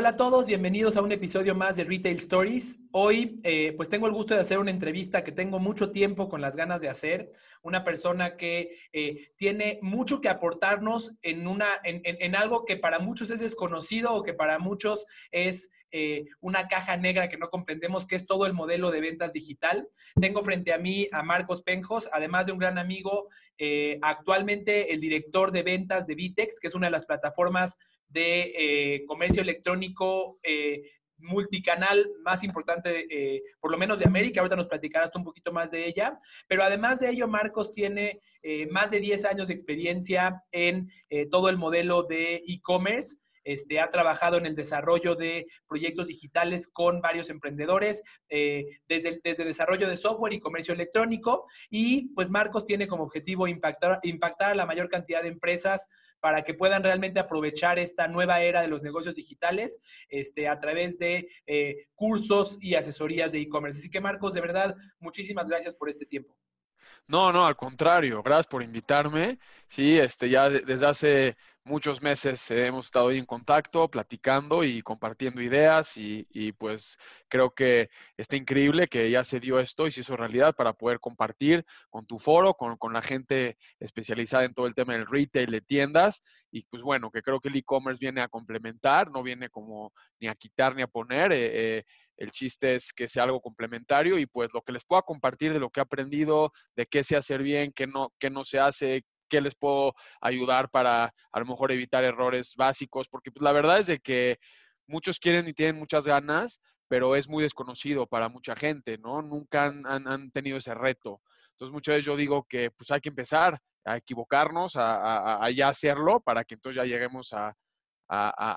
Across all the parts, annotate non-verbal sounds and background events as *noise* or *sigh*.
Hola a todos, bienvenidos a un episodio más de Retail Stories. Hoy, eh, pues tengo el gusto de hacer una entrevista que tengo mucho tiempo con las ganas de hacer. Una persona que eh, tiene mucho que aportarnos en, una, en, algo que para muchos es desconocido o que para muchos es eh, una caja negra que no comprendemos, que es todo el modelo de ventas digital. Tengo frente a mí a Marcos Penjos, además de un gran amigo, actualmente el director de ventas de Vitex, que es una de las plataformas de eh, comercio electrónico eh, multicanal más importante, eh, por lo menos de América. Ahorita nos platicarás un poquito más de ella. Pero además de ello, Marcos tiene más de 10 años de experiencia en todo el modelo de e-commerce. Este, ha trabajado en el desarrollo de proyectos digitales con varios emprendedores, desde, desde desarrollo de software y comercio electrónico. Y pues Marcos tiene como objetivo impactar, impactar a la mayor cantidad de empresas para que puedan realmente aprovechar esta nueva era de los negocios digitales este, a través de eh, cursos y asesorías de e-commerce. Así que Marcos, de verdad, muchísimas gracias por este tiempo. No, no, al contrario, gracias por invitarme. Sí, este, ya desde hace muchos meses hemos estado ahí en contacto, platicando y compartiendo ideas y, pues creo que está increíble que ya se dio esto y se hizo realidad para poder compartir con tu foro, con, la gente especializada en todo el tema del retail de tiendas y pues bueno, que creo que el e-commerce viene a complementar, no viene como ni a quitar ni a poner. Eh, eh, el chiste es que sea algo complementario y pues lo que les pueda compartir de lo que he aprendido, de qué sé hacer bien, qué no, qué no se hace, qué les puedo ayudar para a lo mejor evitar errores básicos, porque pues, la verdad es de que muchos quieren y tienen muchas ganas, pero es muy desconocido para mucha gente, ¿no? Nunca han, tenido ese reto. Entonces muchas veces yo digo que pues hay que empezar a equivocarnos, a, ya hacerlo, para que entonces ya lleguemos a,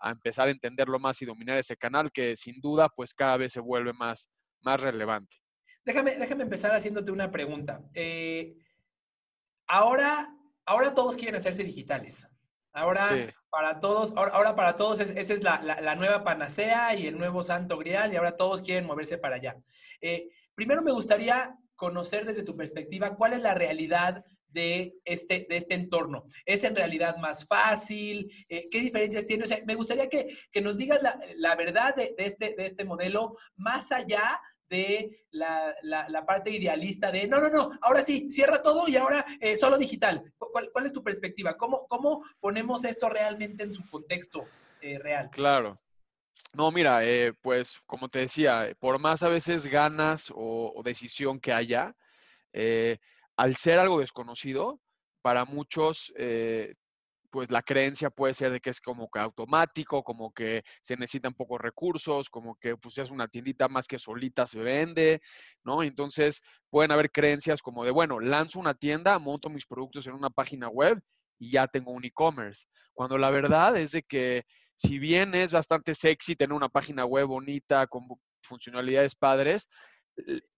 empezar a entenderlo más y dominar ese canal que sin duda pues cada vez se vuelve más, más relevante. Déjame, déjame empezar haciéndote una pregunta. Eh, ahora ahora todos quieren hacerse digitales. Ahora para todos, ahora, para todos esa es la, nueva panacea y el nuevo santo grial y ahora todos quieren moverse para allá. Eh, primero me gustaría conocer desde tu perspectiva cuál es la realidad de este, de este entorno. ¿Es en realidad más fácil? Eh, ¿Qué diferencias tiene? O sea, me gustaría que, nos digas la, verdad de, este, de este modelo más allá de la, parte idealista de, no, no, no, ahora sí, cierra todo y ahora eh, solo digital. ¿Cuál, es tu perspectiva? ¿Cómo, ¿Cómo ponemos esto realmente en su contexto eh, real? Claro. No, mira, eh, pues como te decía, por más a veces ganas o decisión que haya, al ser algo desconocido, para muchos pues la creencia puede ser de que es como que automático, como que se necesitan pocos recursos, como que pues es una tiendita más que solita se vende, ¿no? Entonces pueden haber creencias como de, bueno, lanzo una tienda, monto mis productos en una página web y ya tengo un e-commerce. Cuando la verdad es de que si bien es bastante sexy tener una página web bonita con funcionalidades padres,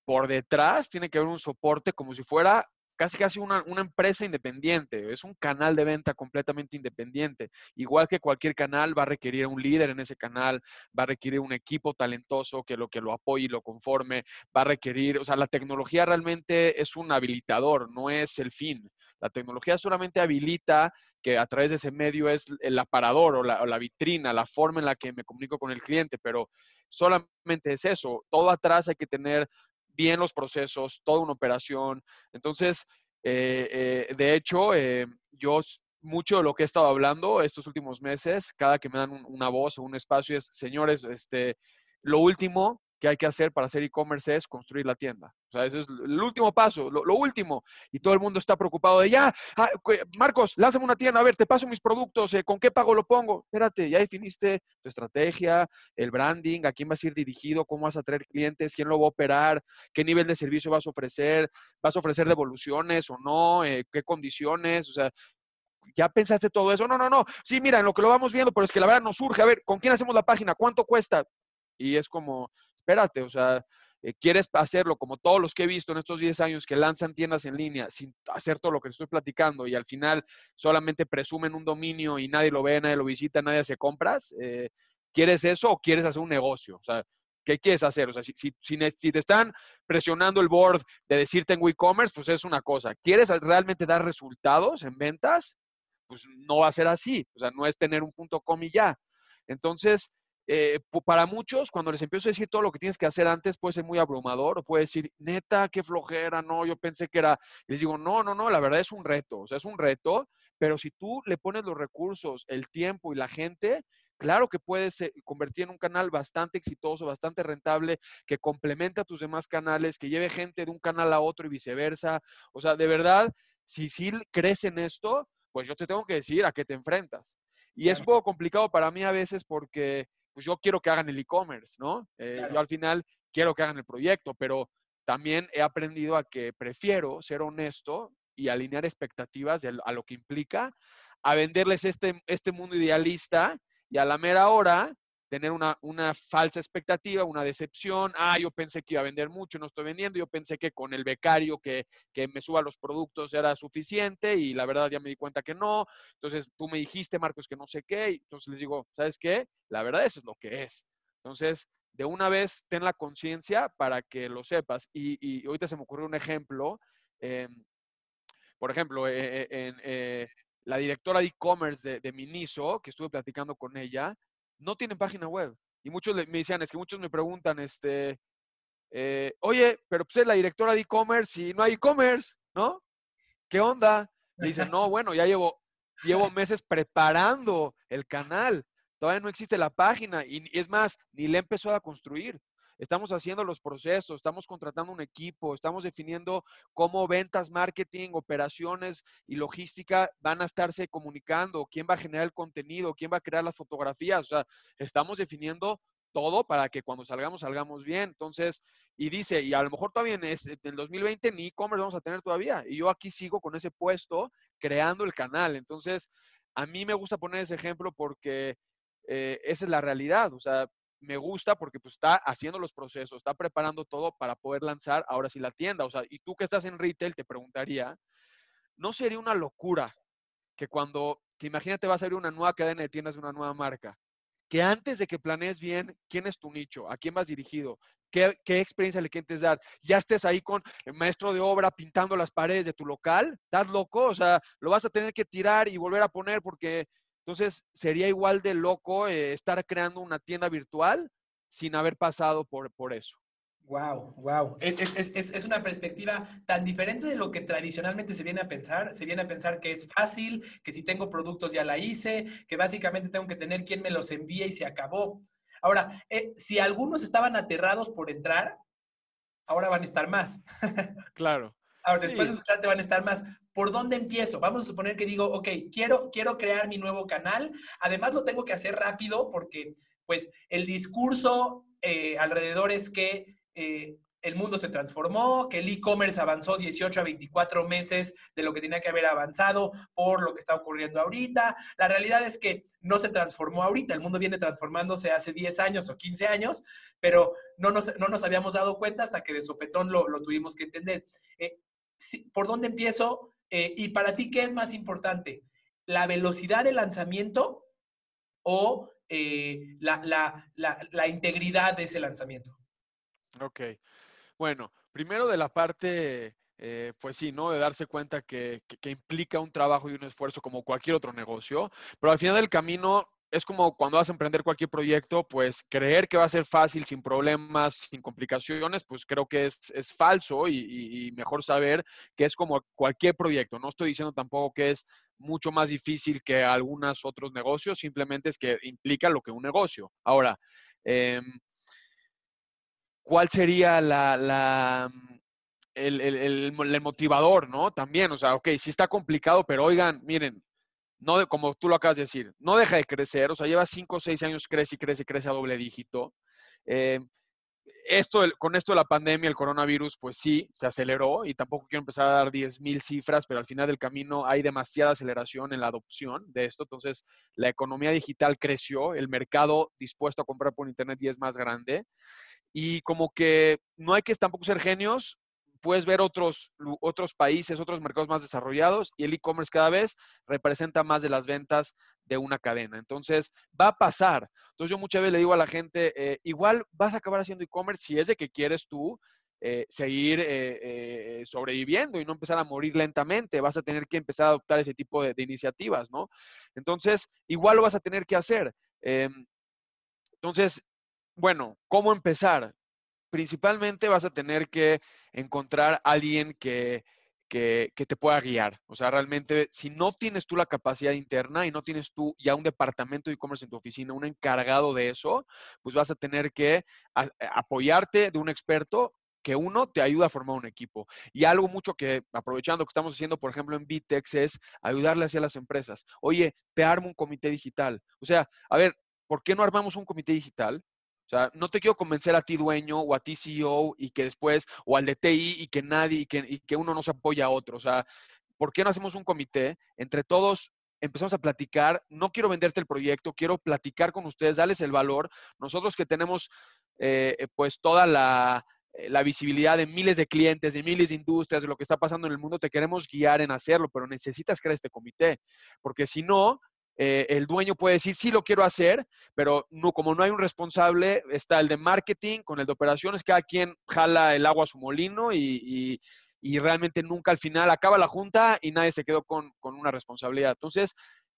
por detrás tiene que haber un soporte como si fuera casi casi una, una, empresa independiente, es un canal de venta completamente independiente. Igual que cualquier canal va a requerir un líder en ese canal, va a requerir un equipo talentoso que lo que lo apoye y lo conforme, va a requerir, o sea, la tecnología realmente es un habilitador, no es el fin. La tecnología solamente habilita que a través de ese medio es el aparador o la, o la vitrina, la forma en la que me comunico con el cliente, pero solamente es eso. Todo atrás hay que tener bien los procesos, toda una operación. Entonces, eh, eh, de hecho, eh, yo mucho de lo que he estado hablando estos últimos meses, cada que me dan una voz o un espacio es, señores, este, lo último que hay que hacer para hacer e-commerce es construir la tienda. O sea, ese es el último paso, lo, último. Y todo el mundo está preocupado de ya, ah, Marcos, lánzame una tienda, a ver, te paso mis productos, eh, ¿con qué pago lo pongo? Espérate, ya definiste tu estrategia, el branding, a quién vas a ir dirigido, cómo vas a traer clientes, quién lo va a operar, qué nivel de servicio vas a ofrecer, vas a ofrecer devoluciones o no, eh, qué condiciones, o sea, ya pensaste todo eso. No, no, no. Sí, mira, en lo que lo vamos viendo, pero es que la verdad nos surge. A ver, ¿con quién hacemos la página? ¿Cuánto cuesta? Y es como, espérate, o sea, eh, quieres hacerlo como todos los que he visto en estos 10 años que lanzan tiendas en línea sin hacer todo lo que estoy platicando y al final solamente presumen un dominio y nadie lo ve, nadie lo visita, nadie hace compras, eh, ¿quieres eso o quieres hacer un negocio? O sea, ¿qué quieres hacer? O sea, si, te están presionando el board de decirte en e-commerce, pues es una cosa. ¿Quieres realmente dar resultados en ventas? Pues no va a ser así. O sea, no es tener un punto com y ya. Entonces, eh, para muchos, cuando les empiezo a decir todo lo que tienes que hacer antes, puede ser muy abrumador o puede decir, neta, qué flojera, no, yo pensé que era, les digo, no, no, no, la verdad es un reto, o sea, es un reto, pero si tú le pones los recursos, el tiempo y la gente, claro que puedes eh, convertir en un canal bastante exitoso, bastante rentable, que complemente a tus demás canales, que lleve gente de un canal a otro y viceversa. O sea, de verdad, si sí crees en esto, pues yo te tengo que decir a qué te enfrentas. Y es un poco complicado para mí a veces porque pues yo quiero que hagan el e-commerce, ¿no? Eh, yo al final quiero que hagan el proyecto, pero también he aprendido a que prefiero ser honesto y alinear expectativas a lo que implica a venderles este, este mundo idealista y a la mera hora tener una, una, falsa expectativa, una decepción. Ah, yo pensé que iba a vender mucho, no estoy vendiendo. Yo pensé que con el becario que, que, me suba los productos era suficiente y la verdad ya me di cuenta que no. Entonces tú me dijiste, Marcos, que no sé qué. entonces les digo, ¿sabes qué? La verdad eso es lo que es. Entonces, de una vez ten la conciencia para que lo sepas. Y, y, ahorita se me ocurrió un ejemplo. Em, por ejemplo, eh, eh, la directora de e-commerce de, de Miniso, que estuve platicando con ella, no tienen página web. Y muchos me decían, es que muchos me preguntan, este, eh, oye, pero pues es la directora de e-commerce y no hay e-commerce, ¿no? ¿Qué onda? Me dicen, no, *laughs* bueno, ya llevo, llevo meses preparando el canal. Todavía no existe la página y es más, ni le empezó a construir estamos haciendo los procesos, estamos contratando un equipo, estamos definiendo cómo ventas, marketing, operaciones y logística van a estarse comunicando, quién va a generar el contenido, quién va a crear las fotografías. O sea, estamos definiendo todo para que cuando salgamos, salgamos bien. Entonces, y dice, y a lo mejor todavía en, el 2020 ni e-commerce vamos a tener todavía. Y yo aquí sigo con ese puesto creando el canal. Entonces, a mí me gusta poner ese ejemplo porque eh, esa es la realidad. O sea, me gusta porque pues está haciendo los procesos, está preparando todo para poder lanzar ahora sí la tienda. O sea, y tú que estás en retail, te preguntaría, ¿no sería una locura que cuando, imagínate vas a abrir una nueva cadena de tiendas de una nueva marca, que antes de que planees bien quién es tu nicho, a quién vas dirigido, qué, qué experiencia le quieres dar, ya estés ahí con el maestro de obra pintando las paredes de tu local, ¿estás loco? O sea, lo vas a tener que tirar y volver a poner porque entonces, sería igual de loco eh, estar creando una tienda virtual sin haber pasado por, por eso. Wow, wow. Es, es, es, una perspectiva tan diferente de lo que tradicionalmente se viene a pensar. Se viene a pensar que es fácil, que si tengo productos ya la hice, que básicamente tengo que tener quien me los envíe y se acabó. Ahora, eh, si algunos estaban aterrados por entrar, ahora van a estar más. *laughs* Claro. Ahora, después de escucharte van a estar más. ¿Por dónde empiezo? Vamos a suponer que digo, ok, quiero, quiero crear mi nuevo canal. Además, lo tengo que hacer rápido porque, pues, el discurso eh, alrededor es que eh, el mundo se transformó, que el e-commerce avanzó 18 a 24 meses de lo que tenía que haber avanzado por lo que está ocurriendo ahorita. La realidad es que no se transformó ahorita, el mundo viene transformándose hace 10 años o 15 años, pero no nos, no nos habíamos dado cuenta hasta que de sopetón lo, lo tuvimos que entender. Eh, ¿Por dónde empiezo? Eh, y para ti, ¿qué es más importante? ¿La velocidad de lanzamiento o eh, la, integridad de ese lanzamiento? Ok. Bueno, primero de la parte, eh, pues sí, ¿no? De darse cuenta que, implica un trabajo y un esfuerzo como cualquier otro negocio, pero al final del camino es como cuando vas a emprender cualquier proyecto, pues creer que va a ser fácil, sin problemas, sin complicaciones, pues creo que es, es falso y, mejor saber que es como cualquier proyecto. No estoy diciendo tampoco que es mucho más difícil que algunos otros negocios, simplemente es que implica lo que un negocio. Ahora, em, ¿cuál sería la, la el, el, el, motivador, ¿no? También, o sea, ok, sí está complicado, pero oigan, miren, no, como tú lo acabas de decir, no deja de crecer, o sea, lleva cinco o seis años, crece y crece y crece a doble dígito. Eh, esto, con esto de la pandemia, el coronavirus, pues sí, se aceleró y tampoco quiero empezar a dar 10.000 cifras, pero al final del camino hay demasiada aceleración en la adopción de esto. Entonces, la economía digital creció, el mercado dispuesto a comprar por Internet y es más grande. Y como que no hay que tampoco ser genios, puedes ver otros, otros países, otros mercados más desarrollados y el e-commerce cada vez representa más de las ventas de una cadena. Entonces, va a pasar. Entonces, yo muchas veces le digo a la gente, eh, igual vas a acabar haciendo e-commerce si es de que quieres tú eh, seguir eh, sobreviviendo y no empezar a morir lentamente. Vas a tener que empezar a adoptar ese tipo de, de iniciativas, ¿no? Entonces, igual lo vas a tener que hacer. Em, Entonces, bueno, ¿cómo empezar? Principalmente vas a tener que encontrar a alguien que, que, te pueda guiar. O sea, realmente, si no tienes tú la capacidad interna y no tienes tú ya un departamento de e-commerce en tu oficina, un encargado de eso, pues vas a tener que apoyarte de un experto que uno te ayuda a formar un equipo. Y algo mucho que, aprovechando que estamos haciendo, por ejemplo, en Bitex, es ayudarle hacia las empresas. Oye, te armo un comité digital. O sea, a ver, ¿por qué no armamos un comité digital? Sea, no te quiero convencer a ti dueño o a ti CEO y que después, o al de y que nadie, y que, uno no se apoya a otro. O sea, ¿por qué no hacemos un comité? Entre todos empezamos a platicar. No quiero venderte el proyecto, quiero platicar con ustedes, darles el valor. Nosotros que tenemos eh, pues toda eh, la visibilidad de miles de clientes, de miles de industrias, de lo que está pasando en el mundo, te queremos guiar en hacerlo, pero necesitas crear este comité, porque si no, eh, el dueño puede decir, sí lo quiero hacer, pero no, como no hay un responsable, está el de marketing con el de operaciones, cada quien jala el agua a su molino y, realmente nunca al final acaba la junta y nadie se quedó con, una responsabilidad. Entonces,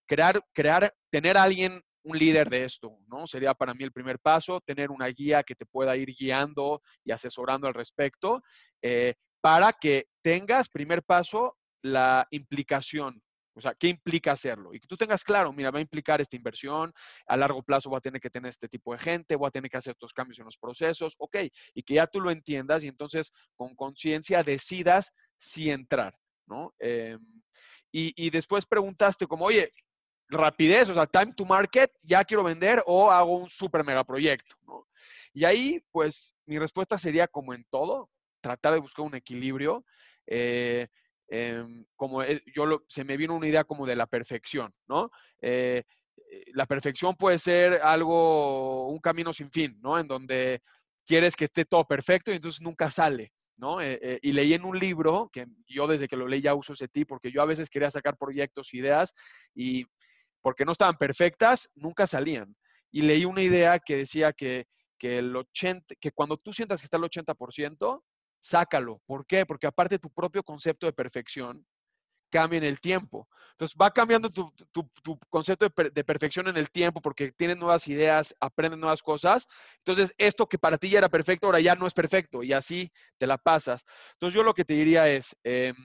crear, crear, tener a alguien un líder de esto, ¿no? Sería para mí el primer paso, tener una guía que te pueda ir guiando y asesorando al respecto, eh, para que tengas, primer paso, la implicación. O sea, ¿qué implica hacerlo? Y que tú tengas claro, mira, va a implicar esta inversión, a largo plazo voy a tener que tener este tipo de gente, voy a tener que hacer estos cambios en los procesos, ok, y que ya tú lo entiendas y entonces con conciencia decidas si entrar, ¿no? Em, y, y, después preguntaste como, oye, rapidez, o sea, time to market, ya quiero vender o hago un super mega proyecto, ¿no? Y ahí, pues, mi respuesta sería como en todo, tratar de buscar un equilibrio. Eh, em, como yo lo, se me vino una idea como de la perfección, ¿no? Eh, eh, la perfección puede ser algo, un camino sin fin, ¿no? En donde quieres que esté todo perfecto y entonces nunca sale, ¿no? y leí en un libro, que yo desde que lo leí ya uso ese tip, porque yo a veces quería sacar proyectos, ideas, y porque no estaban perfectas, nunca salían. Y leí una idea que decía que, el 80, que cuando tú sientas que está el 80%, sácalo. ¿Por qué? Porque aparte tu propio concepto de perfección cambia en el tiempo. Entonces va cambiando tu, concepto de, de, perfección en el tiempo porque tienes nuevas ideas, aprendes nuevas cosas. Entonces esto que para ti ya era perfecto, ahora ya no es perfecto y así te la pasas. Entonces yo lo que te diría es, em,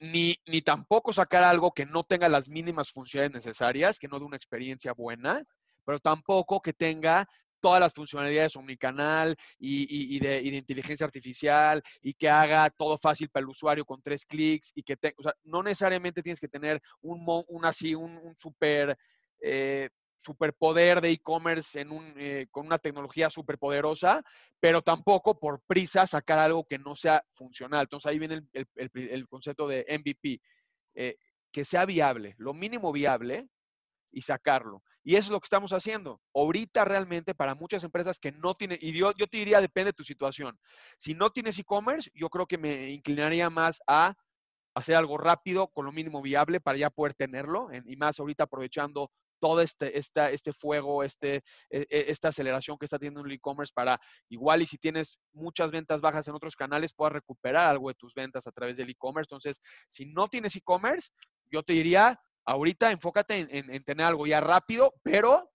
ni, ni tampoco sacar algo que no tenga las mínimas funciones necesarias, que no dé una experiencia buena, pero tampoco que tenga todas las funcionalidades omnicanal y, y, y, de, y, de, inteligencia artificial y que haga todo fácil para el usuario con tres clics y que te, o sea, no necesariamente tienes que tener un, un así, un, un super eh, superpoder de e-commerce un, eh, con una tecnología superpoderosa, pero tampoco por prisa sacar algo que no sea funcional. Entonces ahí viene el, concepto de MVP, eh, que sea viable, lo mínimo viable y sacarlo. Y eso es lo que estamos haciendo. Ahorita realmente para muchas empresas que no tienen, y yo, yo te diría, depende de tu situación. Si no tienes e-commerce, yo creo que me inclinaría más a hacer algo rápido con lo mínimo viable para ya poder tenerlo, y más ahorita aprovechando todo este, este fuego, este, e, e, esta aceleración que está teniendo el e-commerce para igual y si tienes muchas ventas bajas en otros canales, puedas recuperar algo de tus ventas a través del e-commerce. Entonces, si no tienes e-commerce, yo te diría, ahorita enfócate en, tener algo ya rápido, pero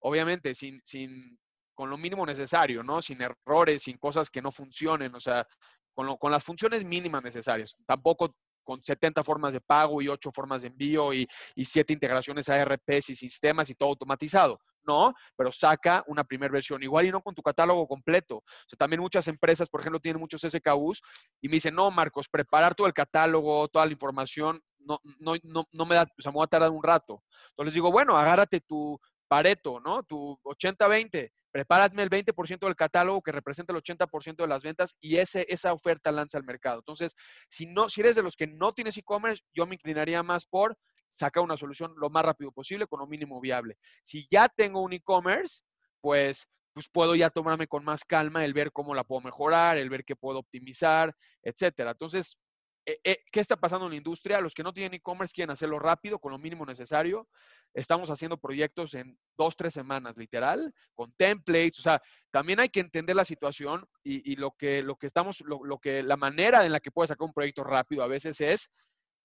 obviamente sin, sin, con lo mínimo necesario, ¿no? Sin errores, sin cosas que no funcionen, o sea, con, con las funciones mínimas necesarias. Tampoco con 70 formas de pago y 8 formas de envío y, y 7 integraciones a RPs y sistemas y todo automatizado. No, pero saca una primera versión. Igual y no con tu catálogo completo. También muchas empresas, por ejemplo, tienen muchos SKUs y me dicen, no, Marcos, preparar todo el catálogo, toda la información, no, no, no, no me da, o sea, me va a tardar un rato. Entonces les digo, bueno, agárrate tu Pareto, ¿no? Tu 80-20 prepárame el 20% del catálogo que representa el 80% de las ventas y ese, esa oferta lanza al mercado. Entonces, si, no, si eres de los que no tienes e-commerce, yo me inclinaría más por sacar una solución lo más rápido posible con lo mínimo viable. Si ya tengo un e-commerce, pues, pues puedo ya tomarme con más calma el ver cómo la puedo mejorar, el ver qué puedo optimizar, etcétera. Entonces, eh, eh, ¿qué está pasando en la industria? Los que no tienen e-commerce quieren hacerlo rápido, con lo mínimo necesario. Estamos haciendo proyectos en dos, tres semanas, literal, con templates. O sea, también hay que entender la situación y, lo, que, lo que estamos, lo, que, la manera en la que puedes sacar un proyecto rápido a veces es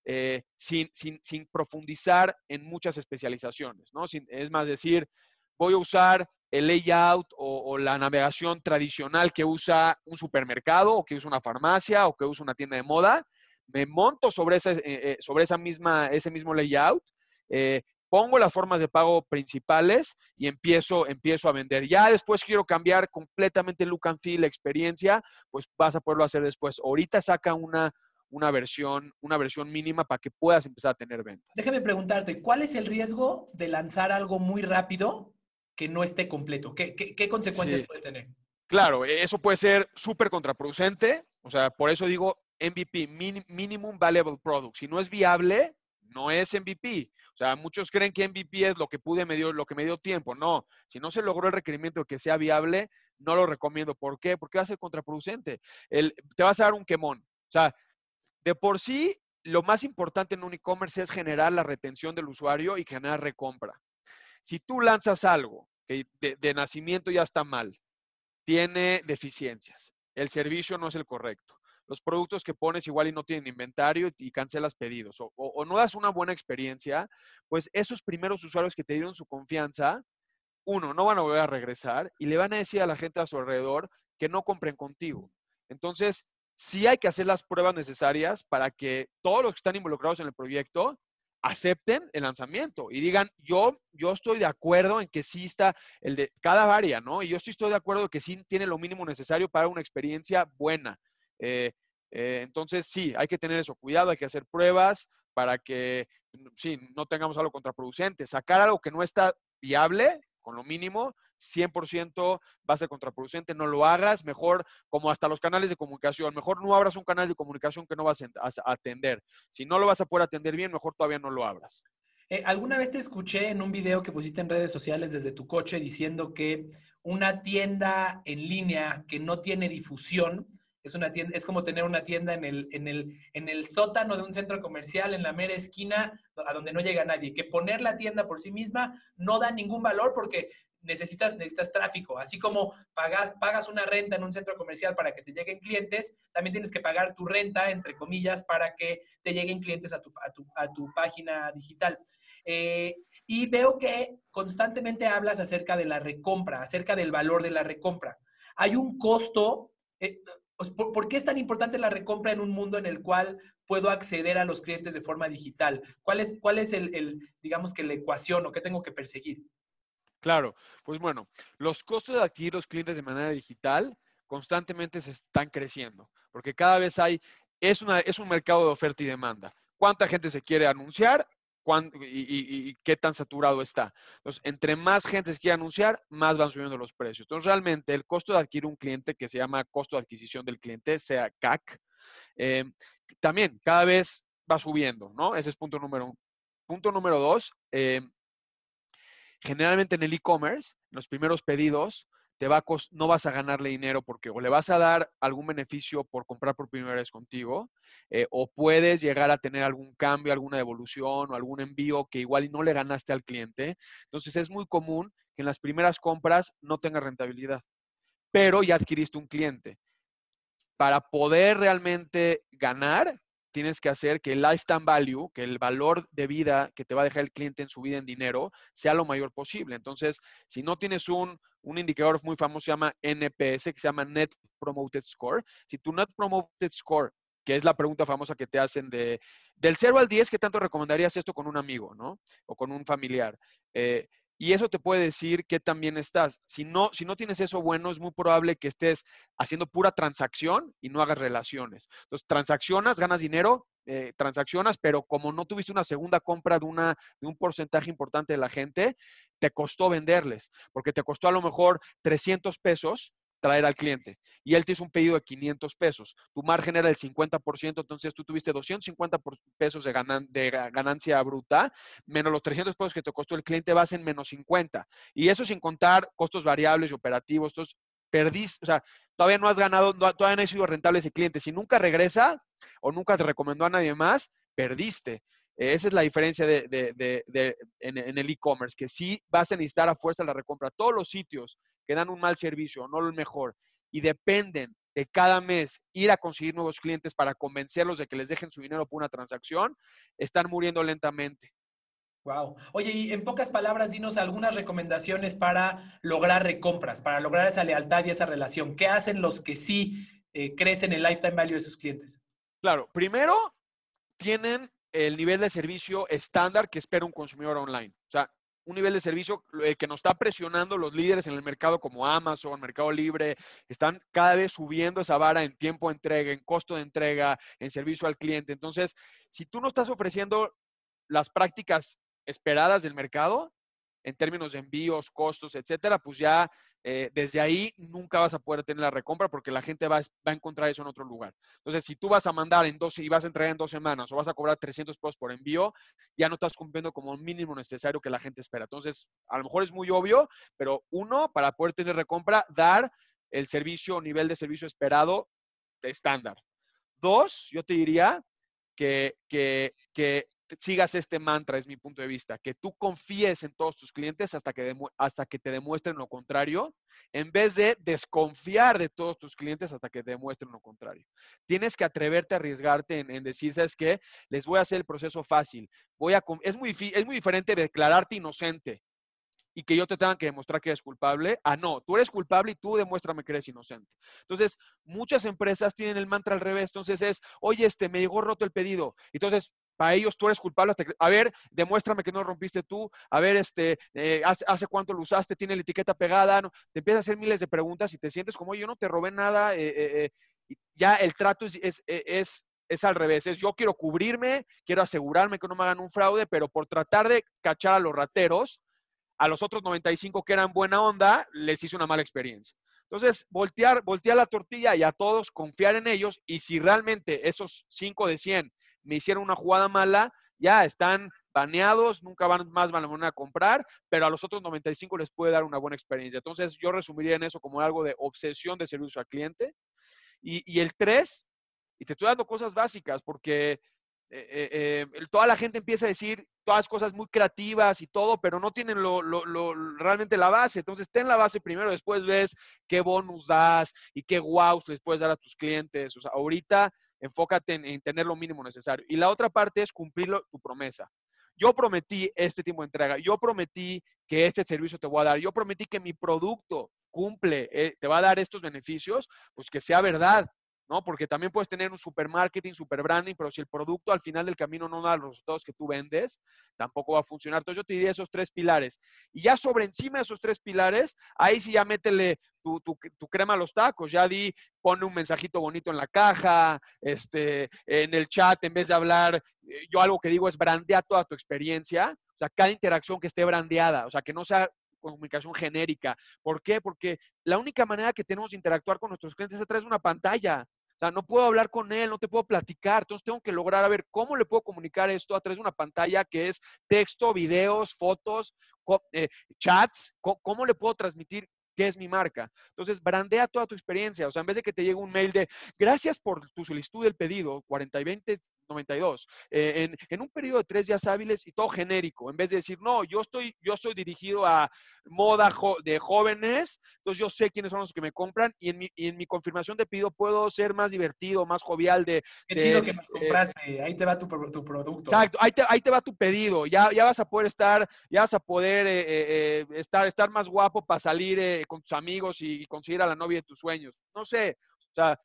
eh, sin, sin, sin, profundizar en muchas especializaciones, ¿no? es más decir, voy a usar el layout o, la navegación tradicional que usa un supermercado o que usa una farmacia o que usa una tienda de moda, me monto sobre, ese, eh, eh, sobre esa misma, ese mismo layout, eh, pongo las formas de pago principales y empiezo, empiezo a vender. Ya después quiero cambiar completamente el look and feel, la experiencia, pues vas a poderlo hacer después. Ahorita saca una, una versión, una versión mínima para que puedas empezar a tener ventas. Déjame preguntarte, ¿cuál es el riesgo de lanzar algo muy rápido que no esté completo? ¿Qué, qué, consecuencias puede tener? Claro, e, eso puede ser súper contraproducente. O sea, por eso digo MVP, Minimum Valuable Product. Si no es viable, no es MVP. O sea, muchos creen que MVP es lo que pude me dio, lo que me dio tiempo. No, si no se logró el requerimiento de que sea viable, no lo recomiendo. ¿Por qué? Porque va a ser contraproducente. Te vas a dar un quemón. O sea, de por sí, lo más importante en un e-commerce es generar la retención del usuario y generar recompra. Si tú lanzas algo que de, nacimiento ya está mal, tiene deficiencias, el servicio no es el correcto, los productos que pones igual y no tienen inventario y cancelas pedidos o, no das una buena experiencia, pues esos primeros usuarios que te dieron su confianza, uno, no van a volver a regresar y le van a decir a la gente a su alrededor que no compren contigo. Entonces, sí hay que hacer las pruebas necesarias para que todos los que están involucrados en el proyecto acepten el lanzamiento y digan, yo, yo estoy de acuerdo en que sí está el de cada área, ¿no? Y yo estoy de acuerdo que sí tiene lo mínimo necesario para una experiencia buena. Eh, eh, entonces, sí, hay que tener eso, cuidado, hay que hacer pruebas para que, sí, no tengamos algo contraproducente. Sacar algo que no está viable, con lo mínimo, 100% va a ser contraproducente, no lo hagas, mejor como hasta los canales de comunicación, mejor no abras un canal de comunicación que no vas a atender. Si no lo vas a poder atender bien, mejor todavía no lo abras. Eh, ¿Alguna vez te escuché en un video que pusiste en redes sociales desde tu coche diciendo que una tienda en línea que no tiene difusión es una tienda, es como tener una tienda en el, en el, en el sótano de un centro comercial, en la mera esquina, a donde no llega nadie. Que poner la tienda por sí misma no da ningún valor porque necesitas, necesitas tráfico. Así como pagas, pagas una renta en un centro comercial para que te lleguen clientes, también tienes que pagar tu renta, entre comillas, para que te lleguen clientes a tu, a tu, página digital. Eh, y veo que constantemente hablas acerca de la recompra, acerca del valor de la recompra. Hay un costo. Eh, ¿Por, qué es tan importante la recompra en un mundo en el cual puedo acceder a los clientes de forma digital? ¿Cuál es, cuál es el, el digamos que la ecuación o qué tengo que perseguir? Claro, pues bueno, los costos de adquirir los clientes de manera digital constantemente se están creciendo, porque cada vez hay, es, una, es un mercado de oferta y demanda. ¿Cuánta gente se quiere anunciar? Y, qué tan saturado está. Entonces, entre más gente se quiere anunciar, más van subiendo los precios. Entonces, realmente el costo de adquirir un cliente, que se llama costo de adquisición del cliente, sea CAC, eh, también cada vez va subiendo, ¿no? Ese es punto número uno. Punto número dos, eh, Generalmente en el e-commerce, los primeros pedidos, no vas a ganarle dinero porque o le vas a dar algún beneficio por comprar por primera vez contigo, eh, o puedes llegar a tener algún cambio, alguna devolución o algún envío que igual no le ganaste al cliente. Entonces es muy común que en las primeras compras no tengas rentabilidad, pero ya adquiriste un cliente. Para poder realmente ganar, tienes que hacer que el lifetime value, que el valor de vida que te va a dejar el cliente en su vida en dinero, sea lo mayor posible. Entonces, si no tienes un, un indicador muy famoso, se llama NPS, que se llama Net Promoted Score. Si tu Net Promoted Score, que es la pregunta famosa que te hacen de, del 0 al 10, ¿qué tanto recomendarías esto con un amigo, no? O con un familiar. Eh, y eso te puede decir que también estás. Si no, si no tienes eso bueno, es muy probable que estés haciendo pura transacción y no hagas relaciones. Entonces, transaccionas, ganas dinero, eh, transaccionas, pero como no tuviste una segunda compra de, una, de un porcentaje importante de la gente, te costó venderles, porque te costó a lo mejor 300 pesos traer al cliente y él te hizo un pedido de 500 pesos. Tu margen era el 50%, entonces tú tuviste 250 pesos de, de ganancia bruta, menos los 300 pesos que te costó el cliente, vas en menos 50. Y eso sin contar costos variables y operativos. Entonces, perdiste, o sea, todavía no has ganado, todavía no has sido rentable ese cliente. Si nunca regresa o nunca te recomendó a nadie más, perdiste. Esa es la diferencia de, en, en, el e-commerce, que sí vas a necesitar a fuerza la recompra. Todos los sitios que dan un mal servicio, no lo mejor, y dependen de cada mes ir a conseguir nuevos clientes para convencerlos de que les dejen su dinero por una transacción, están muriendo lentamente. Wow. Oye, y en pocas palabras, dinos algunas recomendaciones para lograr recompras, para lograr esa lealtad y esa relación. ¿Qué hacen los que sí eh, crecen el lifetime value de sus clientes? Claro, primero tienen el nivel de servicio estándar que espera un consumidor online. O sea, un nivel de servicio el que nos está presionando los líderes en el mercado como Amazon, Mercado Libre, están cada vez subiendo esa vara en tiempo de entrega, en costo de entrega, en servicio al cliente. Entonces, si tú no estás ofreciendo las prácticas esperadas del mercado en términos de envíos, costos, etcétera, pues ya eh, desde ahí nunca vas a poder tener la recompra porque la gente va, a encontrar eso en otro lugar. Entonces, si tú vas a mandar en 12 y vas a entregar en dos semanas o vas a cobrar 300 pesos por envío, ya no estás cumpliendo como el mínimo necesario que la gente espera. Entonces, a lo mejor es muy obvio, pero uno, para poder tener recompra, dar el servicio o nivel de servicio esperado de estándar. Dos, yo te diría que, que, que sigas este mantra, es mi punto de vista, que tú confíes en todos tus clientes hasta que, hasta que te demuestren lo contrario, en vez de desconfiar de todos tus clientes hasta que te demuestren lo contrario. Tienes que atreverte a arriesgarte en, decir, ¿sabes qué? Les voy a hacer el proceso fácil. Voy a, es, muy, es muy diferente declararte inocente y que yo te tenga que demostrar que eres culpable. Ah, no, tú eres culpable y tú demuéstrame que eres inocente. Entonces, muchas empresas tienen el mantra al revés. Entonces es, oye, este, me llegó roto el pedido. Entonces, para ellos tú eres culpable. Hasta a ver, demuéstrame que no lo rompiste tú. A ver, este, eh, hace, cuánto lo usaste, tiene la etiqueta pegada. te empiezas a hacer miles de preguntas y te sientes como yo no te robé nada. Eh, eh, ya el trato es, es, es, es, al revés. Es yo quiero cubrirme, quiero asegurarme que no me hagan un fraude, pero por tratar de cachar a los rateros, a los otros 95 que eran buena onda, les hice una mala experiencia. Entonces, voltear, voltear la tortilla y a todos confiar en ellos y si realmente esos 5 de 100 me hicieron una jugada mala, ya están baneados, nunca van más van a comprar, pero a los otros 95 les puede dar una buena experiencia. Entonces, yo resumiría en eso como algo de obsesión de servicio al cliente. Y, el 3, y te estoy dando cosas básicas porque eh, eh, eh, toda la gente empieza a decir todas cosas muy creativas y todo, pero no tienen lo, realmente la base. Entonces, ten la base primero, después ves qué bonus das y qué wows les puedes dar a tus clientes. O sea, ahorita enfócate en, tener lo mínimo necesario. Y la otra parte es cumplir tu promesa. Yo prometí este tipo de entrega, yo prometí que este servicio te voy a dar, yo prometí que mi producto cumple, eh, te va a dar estos beneficios, pues que sea verdad. ¿No? Porque también puedes tener un super marketing, super branding, pero si el producto al final del camino no da los resultados que tú vendes, tampoco va a funcionar. Entonces yo te diría esos tres pilares. Y ya sobre encima de esos tres pilares, ahí sí ya métele tu, crema a los tacos, ya di, pone un mensajito bonito en la caja, este, en el chat, en vez de hablar, eh, yo algo que digo es brandea toda tu experiencia, o sea, cada interacción que esté brandeada, o sea, que no sea comunicación genérica. ¿Por qué? Porque la única manera que tenemos de interactuar con nuestros clientes es a través de una pantalla. O sea, no puedo hablar con él, no te puedo platicar. Entonces tengo que lograr a ver cómo le puedo comunicar esto a través de una pantalla que es texto, videos, fotos, eh, chats. ¿Cómo le puedo transmitir qué es mi marca. Entonces, brandea toda tu experiencia. O sea, en vez de que te llegue un mail de gracias por tu solicitud del pedido, 40 y 20 92, eh, en, un periodo de tres días hábiles y todo genérico, en vez de decir, no, yo estoy, yo estoy dirigido a moda de jóvenes, entonces yo sé quiénes son los que me compran y en mi, en mi confirmación de pedido puedo ser más divertido, más jovial de... de que nos eh, compraste, ahí te va tu, tu, producto. Exacto, ahí te, ahí te va tu pedido, ya, ya vas a poder estar, ya vas a poder eh, estar, estar más guapo para salir con tus amigos y, y conseguir a la novia de tus sueños. No sé, o sea,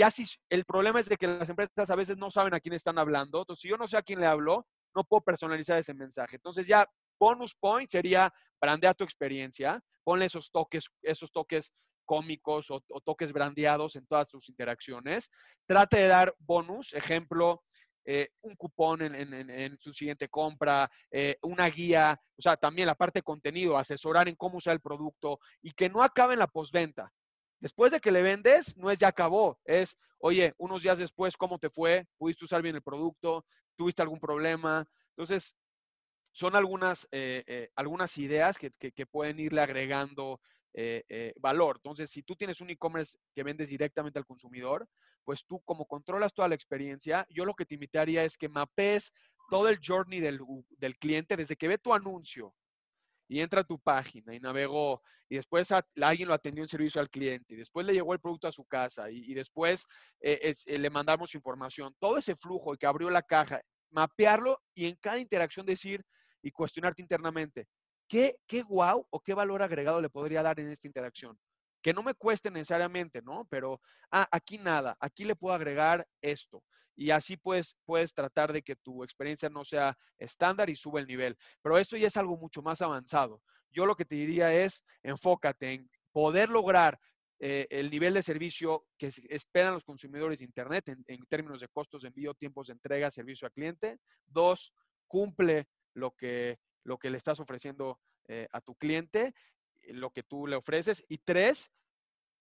ya si el problema es de que las empresas a veces no saben a quién están hablando. Entonces, si yo no sé a quién le hablo, no puedo personalizar ese mensaje. Entonces, ya bonus point sería brandea tu experiencia, ponle esos toques, esos toques cómicos o, toques brandeados en todas tus interacciones. Trate de dar bonus, ejemplo, eh, un cupón en, su siguiente compra, eh, una guía, o sea, también la parte de contenido, asesorar en cómo usar el producto y que no acabe en la postventa. Después de que le vendes, no es ya acabó, es, oye, unos días después, ¿cómo te fue? ¿Pudiste usar bien el producto? ¿Tuviste algún problema? Entonces, son algunas, eh, eh, algunas ideas que, pueden irle agregando eh, valor. Entonces, si tú tienes un e-commerce que vendes directamente al consumidor, pues tú como controlas toda la experiencia, yo lo que te invitaría es que mapees todo el journey del, del cliente desde que ve tu anuncio y entra a tu página y navegó y después alguien lo atendió en servicio al cliente y después le llegó el producto a su casa y, después eh, eh, le mandamos información. Todo ese flujo que abrió la caja, mapearlo y en cada interacción decir, y cuestionarte internamente, ¿qué, qué o qué valor agregado le podría dar en esta interacción? Que no me cueste necesariamente, ¿no? Pero, ah, aquí nada, aquí le puedo agregar esto. Y así puedes, puedes tratar de que tu experiencia no sea estándar y sube el nivel. Pero esto ya es algo mucho más avanzado. Yo lo que te diría es, enfócate en poder lograr eh, el nivel de servicio que esperan los consumidores de Internet en, términos de costos de envío, tiempos de entrega, servicio al cliente. Dos, cumple lo que, lo que le estás ofreciendo eh, a tu cliente, lo que tú le ofreces. Y tres,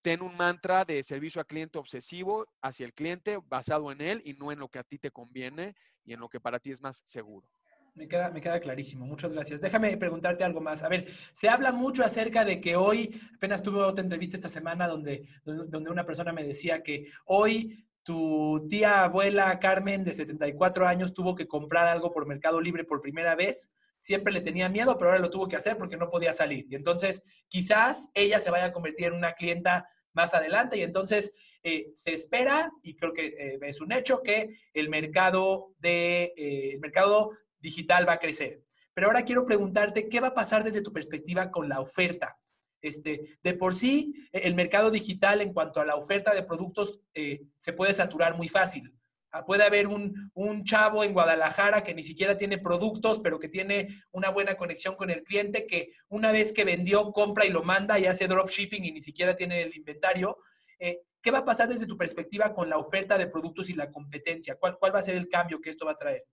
ten un mantra de servicio al cliente obsesivo hacia el cliente, basado en él y no en lo que a ti te conviene y en lo que para ti es más seguro. Me queda, me queda clarísimo. Muchas gracias. Déjame preguntarte algo más. A ver, se habla mucho acerca de que hoy, apenas tuve otra entrevista esta semana donde, donde una persona me decía que hoy tu tía abuela Carmen de 74 años tuvo que comprar algo por Mercado Libre por primera vez. Siempre le tenía miedo, pero ahora lo tuvo que hacer porque no podía salir. Y entonces quizás ella se vaya a convertir en una clienta más adelante y entonces eh, se espera, y creo que eh, es un hecho, que el mercado, de, eh, el mercado digital va a crecer. Pero ahora quiero preguntarte, ¿qué va a pasar desde tu perspectiva con la oferta? Este, de por sí, el mercado digital en cuanto a la oferta de productos se puede saturar muy fácil. Ah, puede haber un, un, chavo en Guadalajara que ni siquiera tiene productos, pero que tiene una buena conexión con el cliente, que una vez que vendió, compra y lo manda y hace dropshipping y ni siquiera tiene el inventario. Eh, ¿Qué va a pasar desde tu perspectiva con la oferta de productos y la competencia? ¿Cuál, ¿Cuál va a ser el cambio que esto va a traer?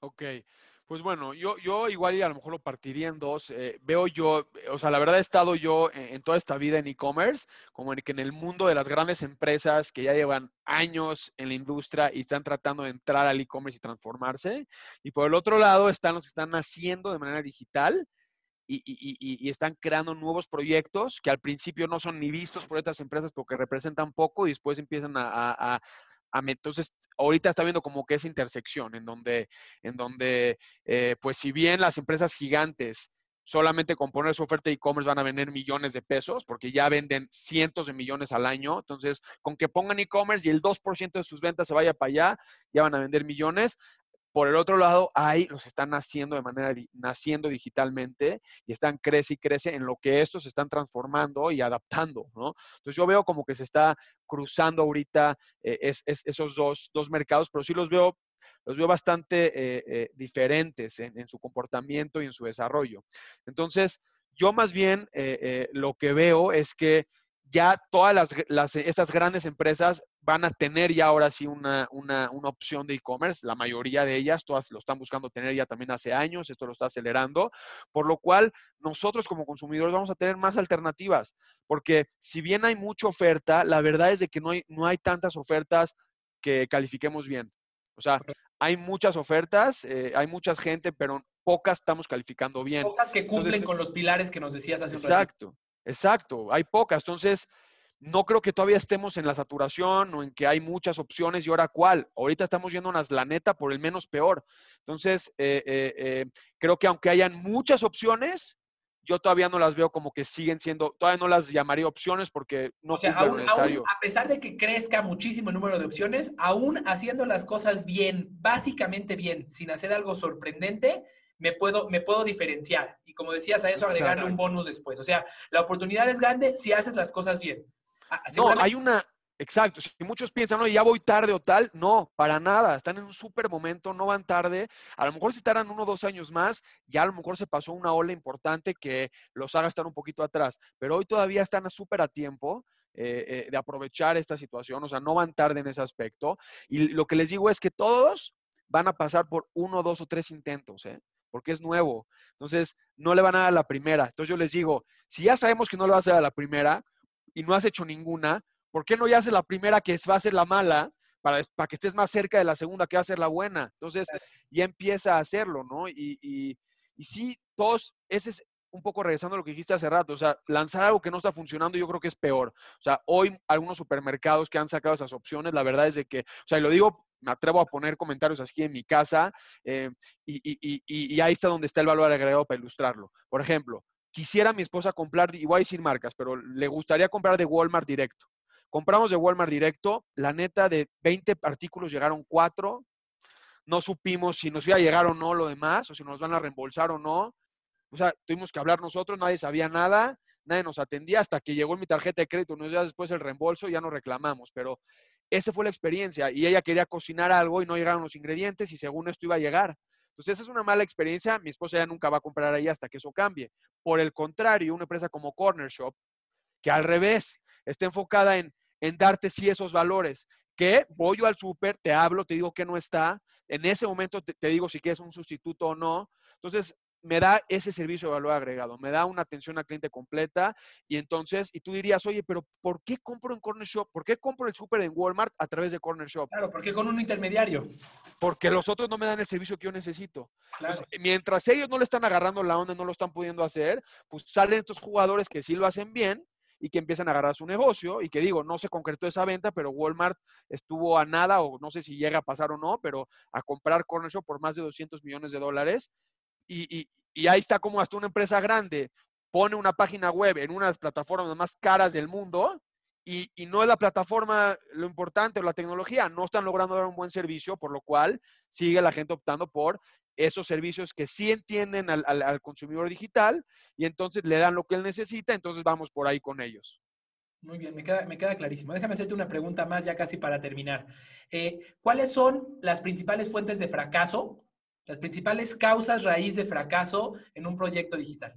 Ok, pues bueno, yo, yo igual y a lo mejor lo partiría en dos. Eh, veo yo, o sea, la verdad he estado yo en, toda esta vida en e-commerce, como en que en el mundo de las grandes empresas que ya llevan años en la industria y están tratando de entrar al e-commerce y transformarse. Y por el otro lado están los que están naciendo de manera digital. Y, y, están creando nuevos proyectos que al principio no son ni vistos por estas empresas porque representan poco y después empiezan a, entonces, ahorita está viendo como que esa intersección en donde, en donde eh, pues si bien las empresas gigantes solamente con poner su oferta de e-commerce van a vender millones de pesos, porque ya venden cientos de millones al año. Entonces, con que pongan e-commerce y el 2% de sus ventas se vaya para allá, ya van a vender millones. Por el otro lado, hay los están naciendo de manera, naciendo digitalmente y están crece y crece en lo que estos se están transformando y adaptando, ¿no? Entonces yo veo como que se está cruzando ahorita eh, es, esos dos, dos, mercados, pero sí los veo, los veo bastante eh, eh, diferentes en, en, su comportamiento y en su desarrollo. Entonces, yo más bien lo que veo es que ya todas las, estas grandes empresas van a tener ya ahora sí una, una, una opción de e-commerce. La mayoría de ellas, todas lo están buscando tener ya también hace años, esto lo está acelerando, por lo cual nosotros como consumidores vamos a tener más alternativas, porque si bien hay mucha oferta, la verdad es de que no hay, no hay tantas ofertas que califiquemos bien. O sea, hay muchas ofertas, eh, hay mucha gente, pero pocas estamos calificando bien. Pocas que cumplen con los pilares que nos decías hace un rato. Exacto. Exacto, hay pocas. Entonces, no creo que todavía estemos en la saturación o en que hay muchas opciones y ahora cuál. Ahorita estamos viendo unas, la neta, por el menos peor. Entonces, eh, eh, eh, creo que aunque hayan muchas opciones, yo todavía no las veo como que siguen siendo, todavía no las llamaría opciones porque no o sea, aún, a pesar de que crezca muchísimo el número de opciones, aún haciendo las cosas bien, básicamente bien, sin hacer algo sorprendente, me puedo, me puedo diferenciar. Y como decías, a eso agregarle un bonus después. O sea, la oportunidad es grande si haces las cosas bien. Ah, no, hay una, Exacto, si muchos piensan, no, ya voy tarde o tal, no, para nada, están en un súper momento, no van tarde, a lo mejor si tardan uno o dos años más, ya a lo mejor se pasó una ola importante que los haga estar un poquito atrás, pero hoy todavía están súper a tiempo eh, eh, de aprovechar esta situación, o sea, no van tarde en ese aspecto, y lo que les digo es que todos van a pasar por uno, dos o tres intentos, ¿eh? Porque es nuevo. Entonces, no le van a dar a la primera. Entonces yo les digo, si ya sabemos que no le vas a dar a la primera y no has hecho ninguna, ¿por qué no ya haces la primera que va a ser la mala para, para que estés más cerca de la segunda que va a ser la buena? Entonces, ya empieza a hacerlo, ¿no? Y, y, y sí, todos, ese es un poco regresando a lo que dijiste hace rato, o sea, lanzar algo que no está funcionando yo creo que es peor. O sea, hoy algunos supermercados que han sacado esas opciones, la verdad es de que, o sea, y lo digo me atrevo a poner comentarios así en mi casa eh, y, ahí está donde está el valor agregado para ilustrarlo. Por ejemplo, quisiera mi esposa comprar, y voy a decir marcas, pero le gustaría comprar de Walmart directo. Compramos de Walmart directo, la neta de 20 artículos llegaron 4, no supimos si nos iba a llegar o no lo demás, o si nos van a reembolsar o no. O sea, tuvimos que hablar nosotros, nadie sabía nada, nadie nos atendía hasta que llegó mi tarjeta de crédito, unos días después el reembolso, ya no reclamamos, pero esa fue la experiencia y ella quería cocinar algo y no llegaron los ingredientes y según esto iba a llegar. Entonces, esa es una mala experiencia. Mi esposa ya nunca va a comprar ahí hasta que eso cambie. Por el contrario, una empresa como Corner Shop, que al revés, está enfocada en, en darte sí esos valores, que voy yo al súper, te hablo, te digo que no está, en ese momento te, te digo si quieres un sustituto o no. Entonces, me da ese servicio de valor agregado, me da una atención al cliente completa y entonces, y tú dirías, oye, pero ¿por qué compro en Corner Shop? ¿Por qué compro el súper en Walmart a través de Corner Shop? Claro, porque con un intermediario. Porque los otros no me dan el servicio que yo necesito. Claro. mientras ellos no le están agarrando la onda, no lo están pudiendo hacer, pues salen estos jugadores que sí lo hacen bien y que empiezan a agarrar su negocio y que digo, no se concretó esa venta, pero Walmart estuvo a nada o no sé si llega a pasar o no, pero a comprar Corner Shop por más de 200 millones de dólares y, ahí está como hasta una empresa grande pone una página web en una de las plataformas más caras del mundo y, no es la plataforma lo importante o la tecnología, no están logrando dar un buen servicio, por lo cual sigue la gente optando por esos servicios que sí entienden al, al, consumidor digital y entonces le dan lo que él necesita, entonces vamos por ahí con ellos. Muy bien, me queda, me queda clarísimo. Déjame hacerte una pregunta más ya casi para terminar. Eh, ¿Cuáles son las principales fuentes de fracaso las principales causas raíz de fracaso en un proyecto digital.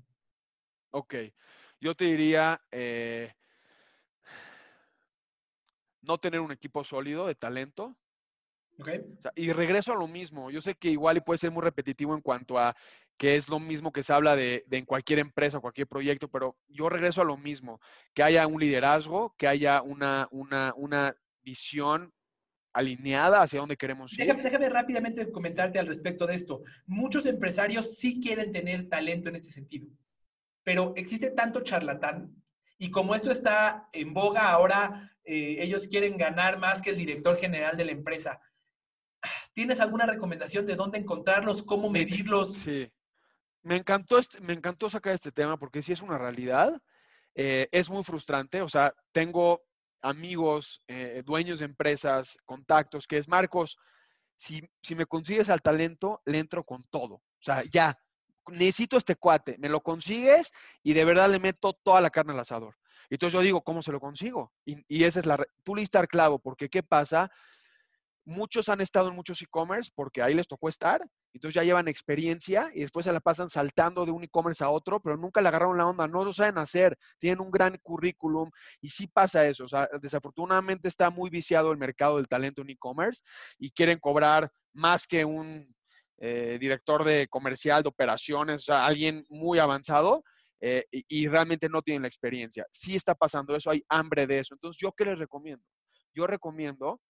Ok, yo te diría eh, no tener un equipo sólido de talento. Okay. y regreso a lo mismo. Yo sé que igual y puede ser muy repetitivo en cuanto a que es lo mismo que se habla de, de, en cualquier empresa, cualquier proyecto, pero yo regreso a lo mismo, que haya un liderazgo, que haya una, una, una visión alineada hacia donde queremos ir. Déjame, rápidamente comentarte al respecto de esto. Muchos empresarios sí quieren tener talento en este sentido, pero existe tanto charlatán y como esto está en boga ahora, eh, ellos quieren ganar más que el director general de la empresa. ¿Tienes alguna recomendación de dónde encontrarlos, cómo medirlos? Sí. Me encantó, este, me encantó sacar este tema porque sí es una realidad. Eh, es muy frustrante. O sea, tengo amigos, eh, dueños de empresas, contactos, que es Marcos, si, si me consigues al talento, le entro con todo. O sea, ya, necesito este cuate, me lo consigues y de verdad le meto toda la carne al asador. Entonces yo digo, ¿cómo se lo consigo? Y, y esa es la, tú le al clavo, porque ¿qué pasa? Muchos han estado en muchos e-commerce porque ahí les tocó estar, entonces ya llevan experiencia y después se la pasan saltando de un e-commerce a otro, pero nunca le agarraron la onda, no lo saben hacer, tienen un gran currículum y sí pasa eso. O sea, desafortunadamente está muy viciado el mercado del talento en e-commerce y quieren cobrar más que un eh, director de comercial, de operaciones, o sea, alguien muy avanzado. Eh, y, y realmente no tienen la experiencia. Sí está pasando eso, hay hambre de eso. Entonces, ¿yo qué les recomiendo? Yo recomiendo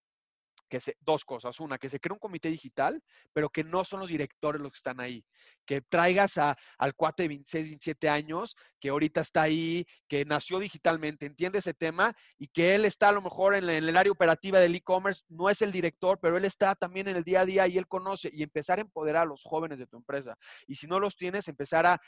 que dos cosas. Una, que se cree un comité digital, pero que no son los directores los que están ahí. Que traigas a, al cuate de 26, 27 años, que ahorita está ahí, que nació digitalmente, entiende ese tema y que él está a lo mejor en, en el área operativa del e-commerce, no es el director, pero él está también en el día a día y él conoce y empezar a empoderar a los jóvenes de tu empresa. Y si no los tienes, empezar a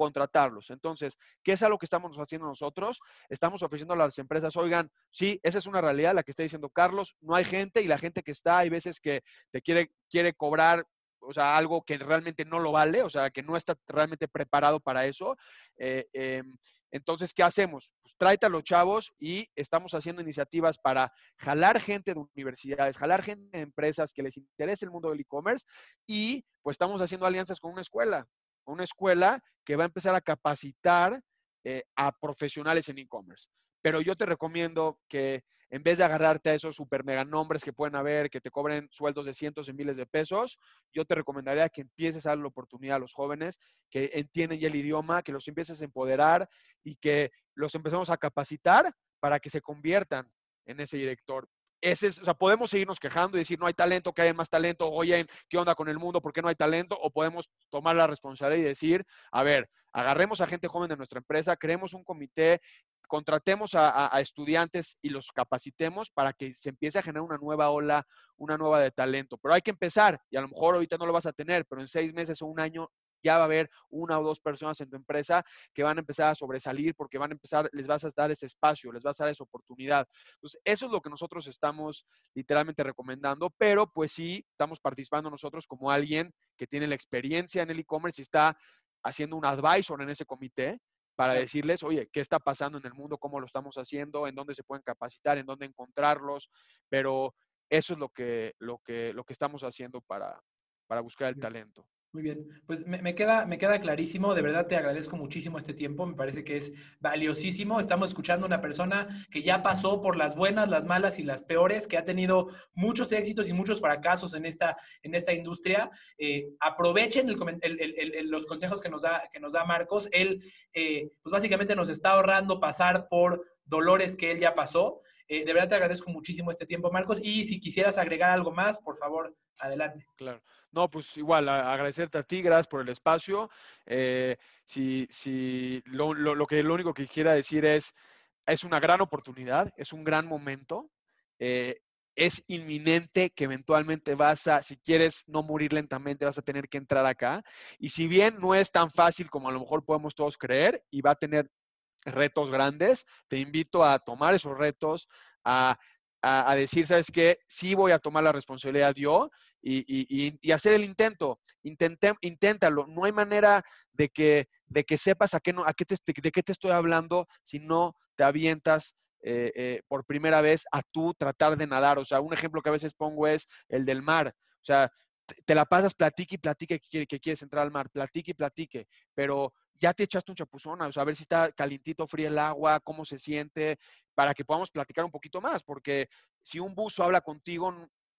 contratarlos. Entonces, ¿qué es algo que estamos haciendo nosotros? Estamos ofreciendo a las empresas, oigan, sí, esa es una realidad, la que está diciendo Carlos, no hay gente y la gente que está, hay veces que te quiere, quiere cobrar o sea, algo que realmente no lo vale, o sea, que no está realmente preparado para eso. Eh, em, entonces, ¿qué hacemos? Pues a los chavos y estamos haciendo iniciativas para jalar gente de universidades, jalar gente de empresas que les interese el mundo del e-commerce y pues estamos haciendo alianzas con una escuela una escuela que va a empezar a capacitar eh, a profesionales en e-commerce. Pero yo te recomiendo que en vez de agarrarte a esos super mega nombres que pueden haber, que te cobren sueldos de cientos de miles de pesos, yo te recomendaría que empieces a dar la oportunidad a los jóvenes que entienden ya el idioma, que los empieces a empoderar y que los empecemos a capacitar para que se conviertan en ese director ese es, o sea, podemos seguirnos quejando y decir no hay talento, que hay más talento, oye, ¿qué onda con el mundo? ¿Por qué no hay talento? O podemos tomar la responsabilidad y decir, a ver, agarremos a gente joven de nuestra empresa, creemos un comité, contratemos a, a, estudiantes y los capacitemos para que se empiece a generar una nueva ola, una nueva de talento. Pero hay que empezar y a lo mejor ahorita no lo vas a tener, pero en seis meses o un año ya va a haber una o dos personas en tu empresa que van a empezar a sobresalir porque van a empezar, les vas a dar ese espacio, les vas a dar esa oportunidad. Entonces, eso es lo que nosotros estamos literalmente recomendando, pero pues sí, estamos participando nosotros como alguien que tiene la experiencia en el e-commerce y está haciendo un advisor en ese comité para decirles, oye, ¿qué está pasando en el mundo? ¿Cómo lo estamos haciendo? ¿En dónde se pueden capacitar? ¿En dónde encontrarlos? Pero eso es lo que, lo que, lo que estamos haciendo para, para buscar el talento. Muy bien, pues me, queda, me queda clarísimo, de verdad te agradezco muchísimo este tiempo, me parece que es valiosísimo. Estamos escuchando a una persona que ya pasó por las buenas, las malas y las peores, que ha tenido muchos éxitos y muchos fracasos en esta, en esta industria. Eh, aprovechen los consejos que nos da, que nos da Marcos. Él, eh, pues básicamente nos está ahorrando pasar por dolores que él ya pasó. Eh, de verdad te agradezco muchísimo este tiempo, Marcos. Y si quisieras agregar algo más, por favor, adelante. Claro. No, pues igual, agradecerte a ti, gracias por el espacio. Eh, si, si lo, lo, que lo único que quiera decir es, es una gran oportunidad, es un gran momento. Eh, es inminente que eventualmente vas a, si quieres no morir lentamente, vas a tener que entrar acá. Y si bien no es tan fácil como a lo mejor podemos todos creer y va a tener retos grandes, te invito a tomar esos retos, a a, decir, ¿sabes qué? Sí voy a tomar la responsabilidad yo y, hacer el intento. Intentem, inténtalo. No hay manera de que, de que sepas a qué, no, a qué te, de qué te estoy hablando si no te avientas eh, eh, por primera vez a tú tratar de nadar. O sea, un ejemplo que a veces pongo es el del mar. O sea, te la pasas, platique y platique que, que quieres entrar al mar, platique y platique, pero ya te echaste un chapuzón, o sea, a ver si está calientito, frío el agua, cómo se siente, para que podamos platicar un poquito más, porque si un buzo habla contigo,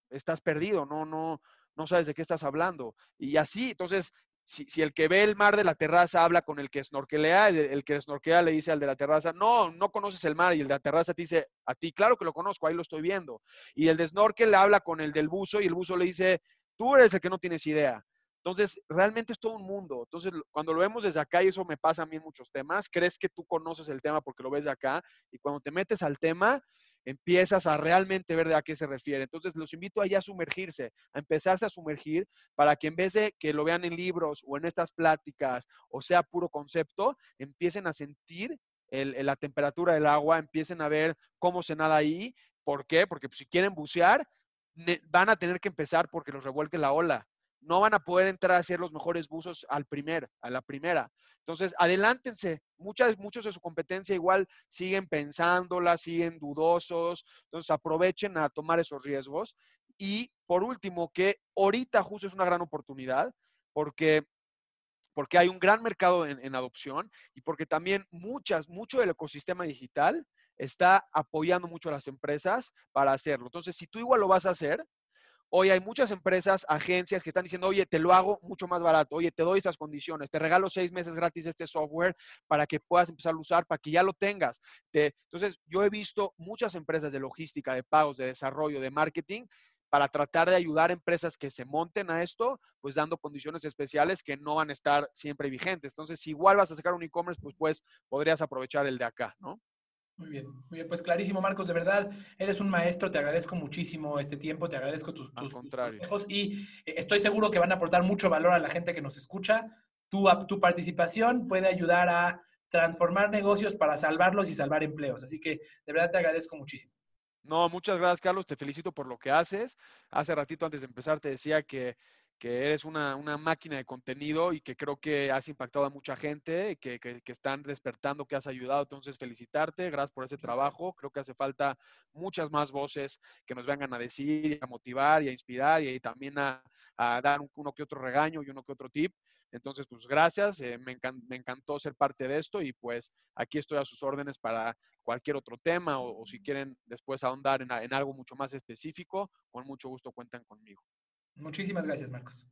estás perdido, no, no, no sabes de qué estás hablando. Y así, entonces, si, el que ve el mar de la terraza habla con el que snorkelea, el, el, que snorkelea le dice al de la terraza, no, no conoces el mar, y el de la terraza te dice, a ti, claro que lo conozco, ahí lo estoy viendo. Y el de snorkel habla con el del buzo y el buzo le dice, tú eres el que no tienes idea. Entonces, realmente es todo un mundo. Entonces, cuando lo vemos desde acá, y eso me pasa a mí en muchos temas, crees que tú conoces el tema porque lo ves de acá, y cuando te metes al tema, empiezas a realmente ver de a qué se refiere. Entonces, los invito allá a sumergirse, a empezarse a sumergir para que en vez de que lo vean en libros o en estas pláticas o sea puro concepto, empiecen a sentir la temperatura del agua, empiecen a ver cómo se nada ahí. ¿Por qué? Porque si quieren bucear, van a tener que empezar porque los revuelque la ola no van a poder entrar a hacer los mejores buzos al primer, a la primera. Entonces, adelántense. Muchas, muchos de su competencia igual siguen pensándola, siguen dudosos. Entonces, aprovechen a tomar esos riesgos. Y por último, que ahorita justo es una gran oportunidad porque porque hay un gran mercado en, en, adopción y porque también muchas, mucho del ecosistema digital está apoyando mucho a las empresas para hacerlo. Entonces, si tú igual lo vas a hacer, Hoy hay muchas empresas, agencias que están diciendo, oye, te lo hago mucho más barato, oye, te doy estas condiciones, te regalo seis meses gratis este software para que puedas empezar a usar, para que ya lo tengas. entonces, yo he visto muchas empresas de logística, de pagos, de desarrollo, de marketing, para tratar de ayudar a empresas que se monten a esto, pues dando condiciones especiales que no van a estar siempre vigentes. Entonces, si igual vas a sacar un e-commerce, pues, pues podrías aprovechar el de acá, ¿no? Muy bien, muy bien. Pues clarísimo, Marcos, de verdad, eres un maestro, te agradezco muchísimo este tiempo, te agradezco tus, tus, consejos y eh, estoy seguro que van a aportar mucho valor a la gente que nos escucha. Tu, tu participación puede ayudar a transformar negocios para salvarlos y salvar empleos. Así que de verdad te agradezco muchísimo. No, muchas gracias, Carlos. Te felicito por lo que haces. Hace ratito antes de empezar te decía que que eres una, máquina de contenido y que creo que has impactado a mucha gente, que, que, están despertando, que has ayudado. Entonces, felicitarte, gracias por ese trabajo. Creo que hace falta muchas más voces que nos vengan a decir, a motivar y a inspirar y también a, dar uno que otro regaño y uno que otro tip. Entonces, pues gracias, eh, me, encantó ser parte de esto y pues aquí estoy a sus órdenes para cualquier otro tema o, si quieren después ahondar en, en algo mucho más específico, con mucho gusto cuentan conmigo. Muchísimas gracias, Marcos.